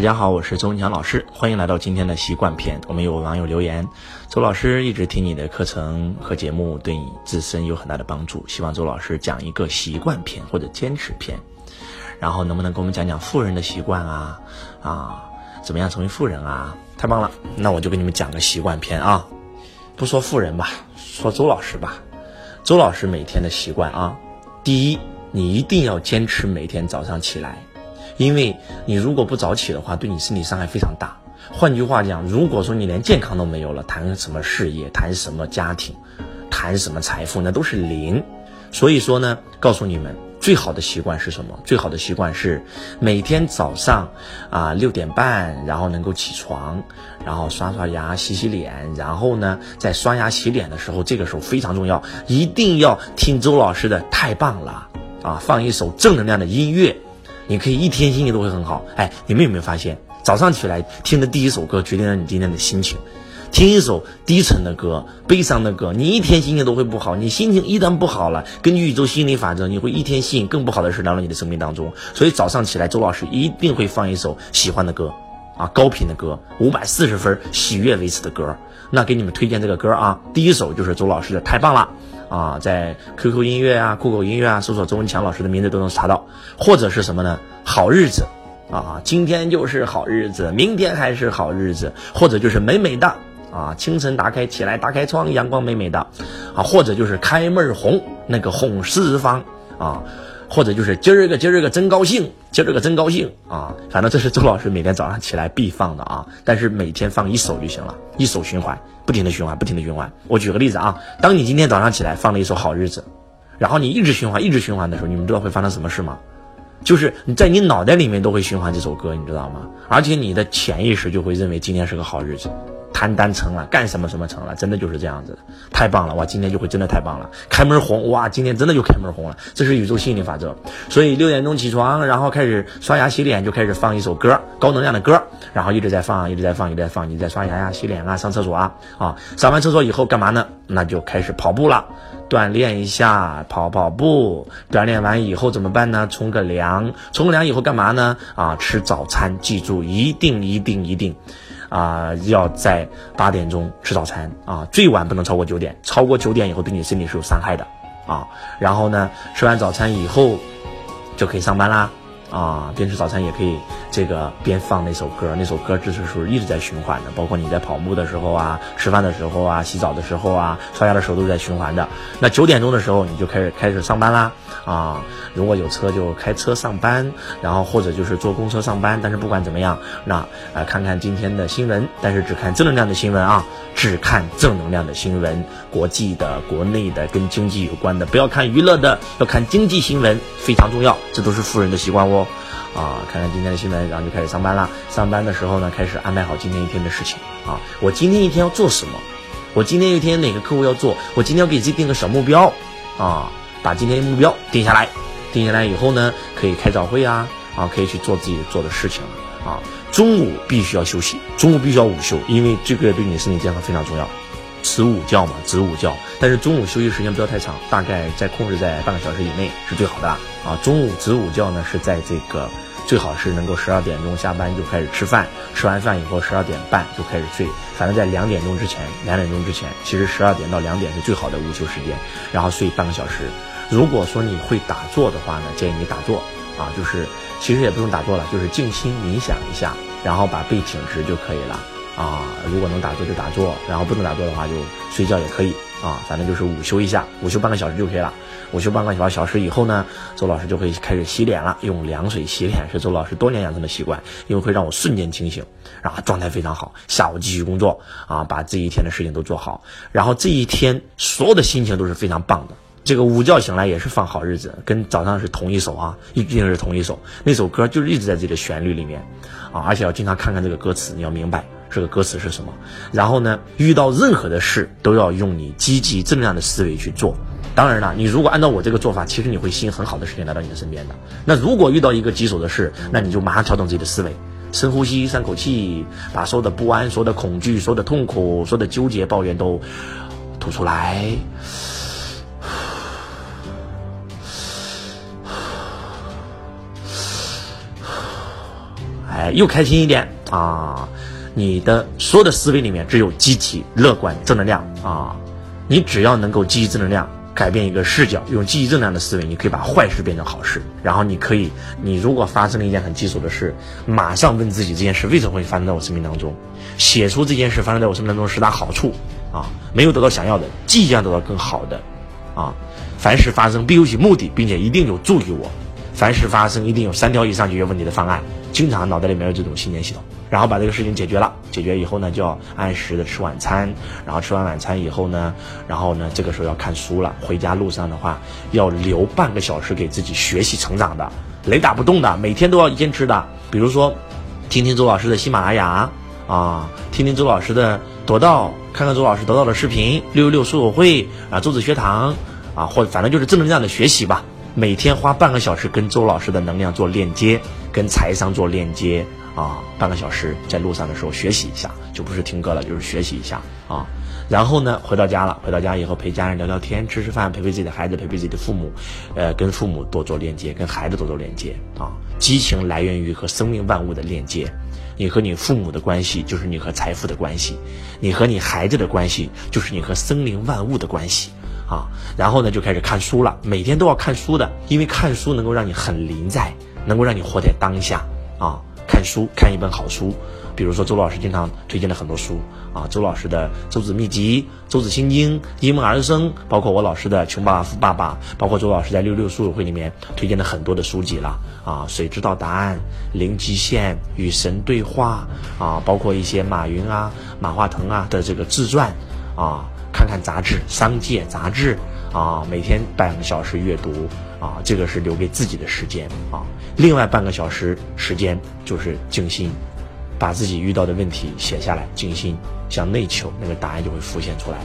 大家好，我是周文强老师，欢迎来到今天的习惯篇。我们有网友留言，周老师一直听你的课程和节目，对你自身有很大的帮助，希望周老师讲一个习惯篇或者坚持篇。然后能不能给我们讲讲富人的习惯啊？啊，怎么样成为富人啊？太棒了，那我就给你们讲个习惯篇啊。不说富人吧，说周老师吧。周老师每天的习惯啊，第一，你一定要坚持每天早上起来。因为你如果不早起的话，对你身体伤害非常大。换句话讲，如果说你连健康都没有了，谈什么事业，谈什么家庭，谈什么财富，那都是零。所以说呢，告诉你们，最好的习惯是什么？最好的习惯是每天早上啊六点半，然后能够起床，然后刷刷牙、洗洗脸，然后呢，在刷牙洗脸的时候，这个时候非常重要，一定要听周老师的，太棒了啊！放一首正能量的音乐。你可以一天心情都会很好，哎，你们有没有发现，早上起来听的第一首歌决定了你今天的心情。听一首低沉的歌、悲伤的歌，你一天心情都会不好。你心情一旦不好了，根据宇宙心理法则，你会一天吸引更不好的事来到你的生命当中。所以早上起来，周老师一定会放一首喜欢的歌，啊，高频的歌，五百四十分喜悦维持的歌。那给你们推荐这个歌啊，第一首就是周老师的，太棒了。啊，在 QQ 音乐啊、酷狗音乐啊，搜索周文强老师的名字都能查到，或者是什么呢？好日子，啊，今天就是好日子，明天还是好日子，或者就是美美的，啊，清晨打开起来，打开窗，阳光美美的，啊，或者就是开门红，那个红四方，啊。或者就是今儿个今儿个真高兴，今儿个真高兴啊！反正这是周老师每天早上起来必放的啊。但是每天放一首就行了，一首循环，不停的循环，不停的循环。我举个例子啊，当你今天早上起来放了一首好日子，然后你一直循环，一直循环的时候，你们知道会发生什么事吗？就是你在你脑袋里面都会循环这首歌，你知道吗？而且你的潜意识就会认为今天是个好日子。谈单成了，干什么什么成了，真的就是这样子的，太棒了哇！今天就会真的太棒了，开门红哇！今天真的就开门红了，这是宇宙心理法则。所以六点钟起床，然后开始刷牙洗脸，就开始放一首歌，高能量的歌，然后一直在放，一直在放，一直在放，你在刷牙呀、洗脸啊、上厕所啊啊！上完厕所以后干嘛呢？那就开始跑步了，锻炼一下，跑跑步。锻炼完以后怎么办呢？冲个凉，冲个凉以后干嘛呢？啊，吃早餐，记住一定一定一定。啊，要在八点钟吃早餐啊，最晚不能超过九点，超过九点以后对你身体是有伤害的啊。然后呢，吃完早餐以后就可以上班啦。啊，边吃早餐也可以，这个边放那首歌，那首歌就是是一直在循环的，包括你在跑步的时候啊，吃饭的时候啊，洗澡的时候啊，刷牙的时候都是在循环的。那九点钟的时候你就开始开始上班啦，啊，如果有车就开车上班，然后或者就是坐公车上班。但是不管怎么样，那呃看看今天的新闻，但是只看正能量的新闻啊，只看正能量的新闻，国际的、国内的跟经济有关的，不要看娱乐的，要看经济新闻，非常重要，这都是富人的习惯哦。啊，看看今天的新闻，然后就开始上班了。上班的时候呢，开始安排好今天一天的事情啊。我今天一天要做什么？我今天一天哪个客户要做？我今天要给自己定个小目标啊，把今天的目标定下来。定下来以后呢，可以开早会啊，啊，可以去做自己做的事情了啊。中午必须要休息，中午必须要午休，因为这个对你身体健康非常重要。吃午觉嘛，子午觉，但是中午休息时间不要太长，大概在控制在半个小时以内是最好的啊。中午子午觉呢是在这个最好是能够十二点钟下班就开始吃饭，吃完饭以后十二点半就开始睡，反正在两点钟之前，两点钟之前，其实十二点到两点是最好的午休时间，然后睡半个小时。如果说你会打坐的话呢，建议你打坐啊，就是其实也不用打坐了，就是静心冥想一下，然后把背挺直就可以了。啊，如果能打坐就打坐，然后不能打坐的话就睡觉也可以啊，反正就是午休一下，午休半个小时就可以了。午休半个小小时以后呢，周老师就会开始洗脸了，用凉水洗脸是周老师多年养成的习惯，因为会让我瞬间清醒，然后状态非常好。下午继续工作啊，把这一天的事情都做好，然后这一天所有的心情都是非常棒的。这个午觉醒来也是放好日子，跟早上是同一首啊，一定是同一首，那首歌就是一直在自己的旋律里面啊，而且要经常看看这个歌词，你要明白。这个歌词是什么？然后呢，遇到任何的事都要用你积极正能量的思维去做。当然了，你如果按照我这个做法，其实你会吸引很好的事情来到你的身边的。那如果遇到一个棘手的事，那你就马上调整自己的思维，深呼吸三口气，把所有的不安、所有的恐惧、所有的痛苦、所有的纠结、抱怨都吐出来。又开心一点啊！你的所有的思维里面只有积极、乐观、正能量啊！你只要能够积极正能量，改变一个视角，用积极正能量的思维，你可以把坏事变成好事。然后你可以，你如果发生了一件很棘手的事，马上问自己这件事为什么会发生在我生命当中，写出这件事发生在我生命当中十大好处啊！没有得到想要的，即将得到更好的啊！凡事发生必有其目的，并且一定有助于我。凡事发生一定有三条以上解决问题的方案，经常脑袋里面有这种信念系统，然后把这个事情解决了，解决以后呢，就要按时的吃晚餐，然后吃完晚餐以后呢，然后呢，这个时候要看书了。回家路上的话，要留半个小时给自己学习成长的，雷打不动的，每天都要坚持的。比如说，听听周老师的喜马拉雅啊，听听周老师的得道，看看周老师得到的视频，六六六书友会啊，周子学堂啊，或者反正就是正能量的学习吧。每天花半个小时跟周老师的能量做链接，跟财商做链接啊，半个小时在路上的时候学习一下，就不是听歌了，就是学习一下啊。然后呢，回到家了，回到家以后陪家人聊聊天，吃吃饭，陪陪自己的孩子，陪陪自己的父母，呃，跟父母多做链接，跟孩子多做链接啊。激情来源于和生命万物的链接，你和你父母的关系就是你和财富的关系，你和你孩子的关系就是你和生灵万物的关系。啊，然后呢就开始看书了，每天都要看书的，因为看书能够让你很临在，能够让你活在当下啊。看书，看一本好书，比如说周老师经常推荐的很多书啊，周老师的《周子秘籍》《周子心经》《因梦而生》，包括我老师的《穷爸爸富爸爸》，包括周老师在六六书友会里面推荐的很多的书籍了啊，《谁知道答案》《零极限》《与神对话》啊，包括一些马云啊、马化腾啊的这个自传啊。看看杂志，商界杂志啊，每天半个小时阅读啊，这个是留给自己的时间啊。另外半个小时时间就是静心，把自己遇到的问题写下来，静心向内求，那个答案就会浮现出来。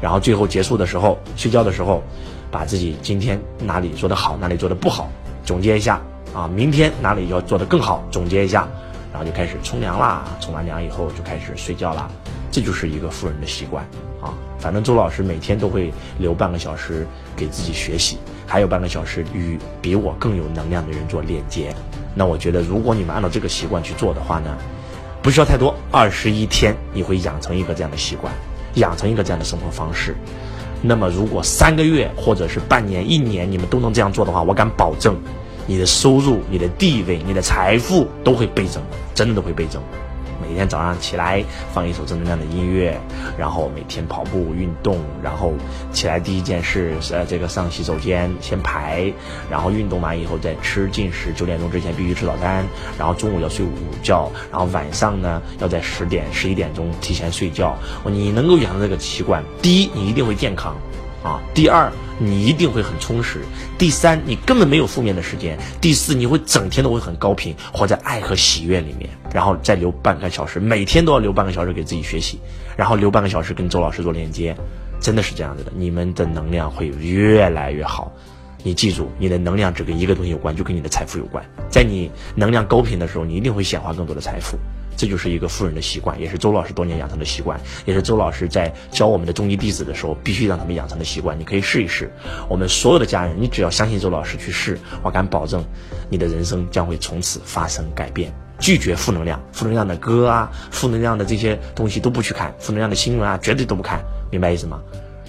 然后最后结束的时候，睡觉的时候，把自己今天哪里做得好，哪里做得不好，总结一下啊。明天哪里要做得更好，总结一下，然后就开始冲凉啦。冲完凉以后就开始睡觉啦。这就是一个富人的习惯。啊，反正周老师每天都会留半个小时给自己学习，还有半个小时与比我更有能量的人做链接。那我觉得，如果你们按照这个习惯去做的话呢，不需要太多，二十一天你会养成一个这样的习惯，养成一个这样的生活方式。那么，如果三个月或者是半年、一年你们都能这样做的话，我敢保证，你的收入、你的地位、你的财富都会倍增，真的都会倍增。每天早上起来放一首正能量的音乐，然后每天跑步运动，然后起来第一件事呃这个上洗手间先排，然后运动完以后再吃进食，九点钟之前必须吃早餐，然后中午要睡午觉，然后晚上呢要在十点十一点钟提前睡觉。你能够养成这个习惯，第一你一定会健康。啊，第二，你一定会很充实；第三，你根本没有负面的时间；第四，你会整天都会很高频，活在爱和喜悦里面。然后再留半个小时，每天都要留半个小时给自己学习，然后留半个小时跟周老师做链接，真的是这样子的，你们的能量会越来越好。你记住，你的能量只跟一个东西有关，就跟你的财富有关。在你能量高频的时候，你一定会显化更多的财富。这就是一个富人的习惯，也是周老师多年养成的习惯，也是周老师在教我们的中级弟子的时候必须让他们养成的习惯。你可以试一试，我们所有的家人，你只要相信周老师去试，我敢保证，你的人生将会从此发生改变。拒绝负能量，负能量的歌啊，负能量的这些东西都不去看，负能量的新闻啊，绝对都不看，明白意思吗？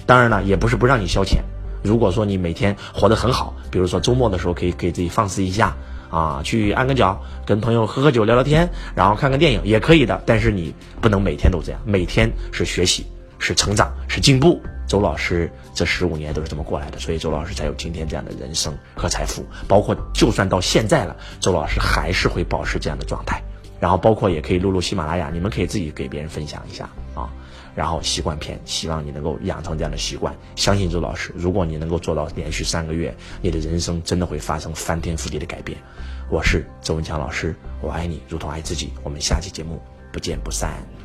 当然了，也不是不让你消遣。如果说你每天活得很好，比如说周末的时候可以给自己放肆一下。啊，去按个脚，跟朋友喝喝酒，聊聊天，然后看看电影也可以的。但是你不能每天都这样，每天是学习，是成长，是进步。周老师这十五年都是这么过来的，所以周老师才有今天这样的人生和财富。包括就算到现在了，周老师还是会保持这样的状态。然后包括也可以录录喜马拉雅，你们可以自己给别人分享一下。然后习惯篇，希望你能够养成这样的习惯。相信周老师，如果你能够做到连续三个月，你的人生真的会发生翻天覆地的改变。我是周文强老师，我爱你如同爱自己。我们下期节目不见不散。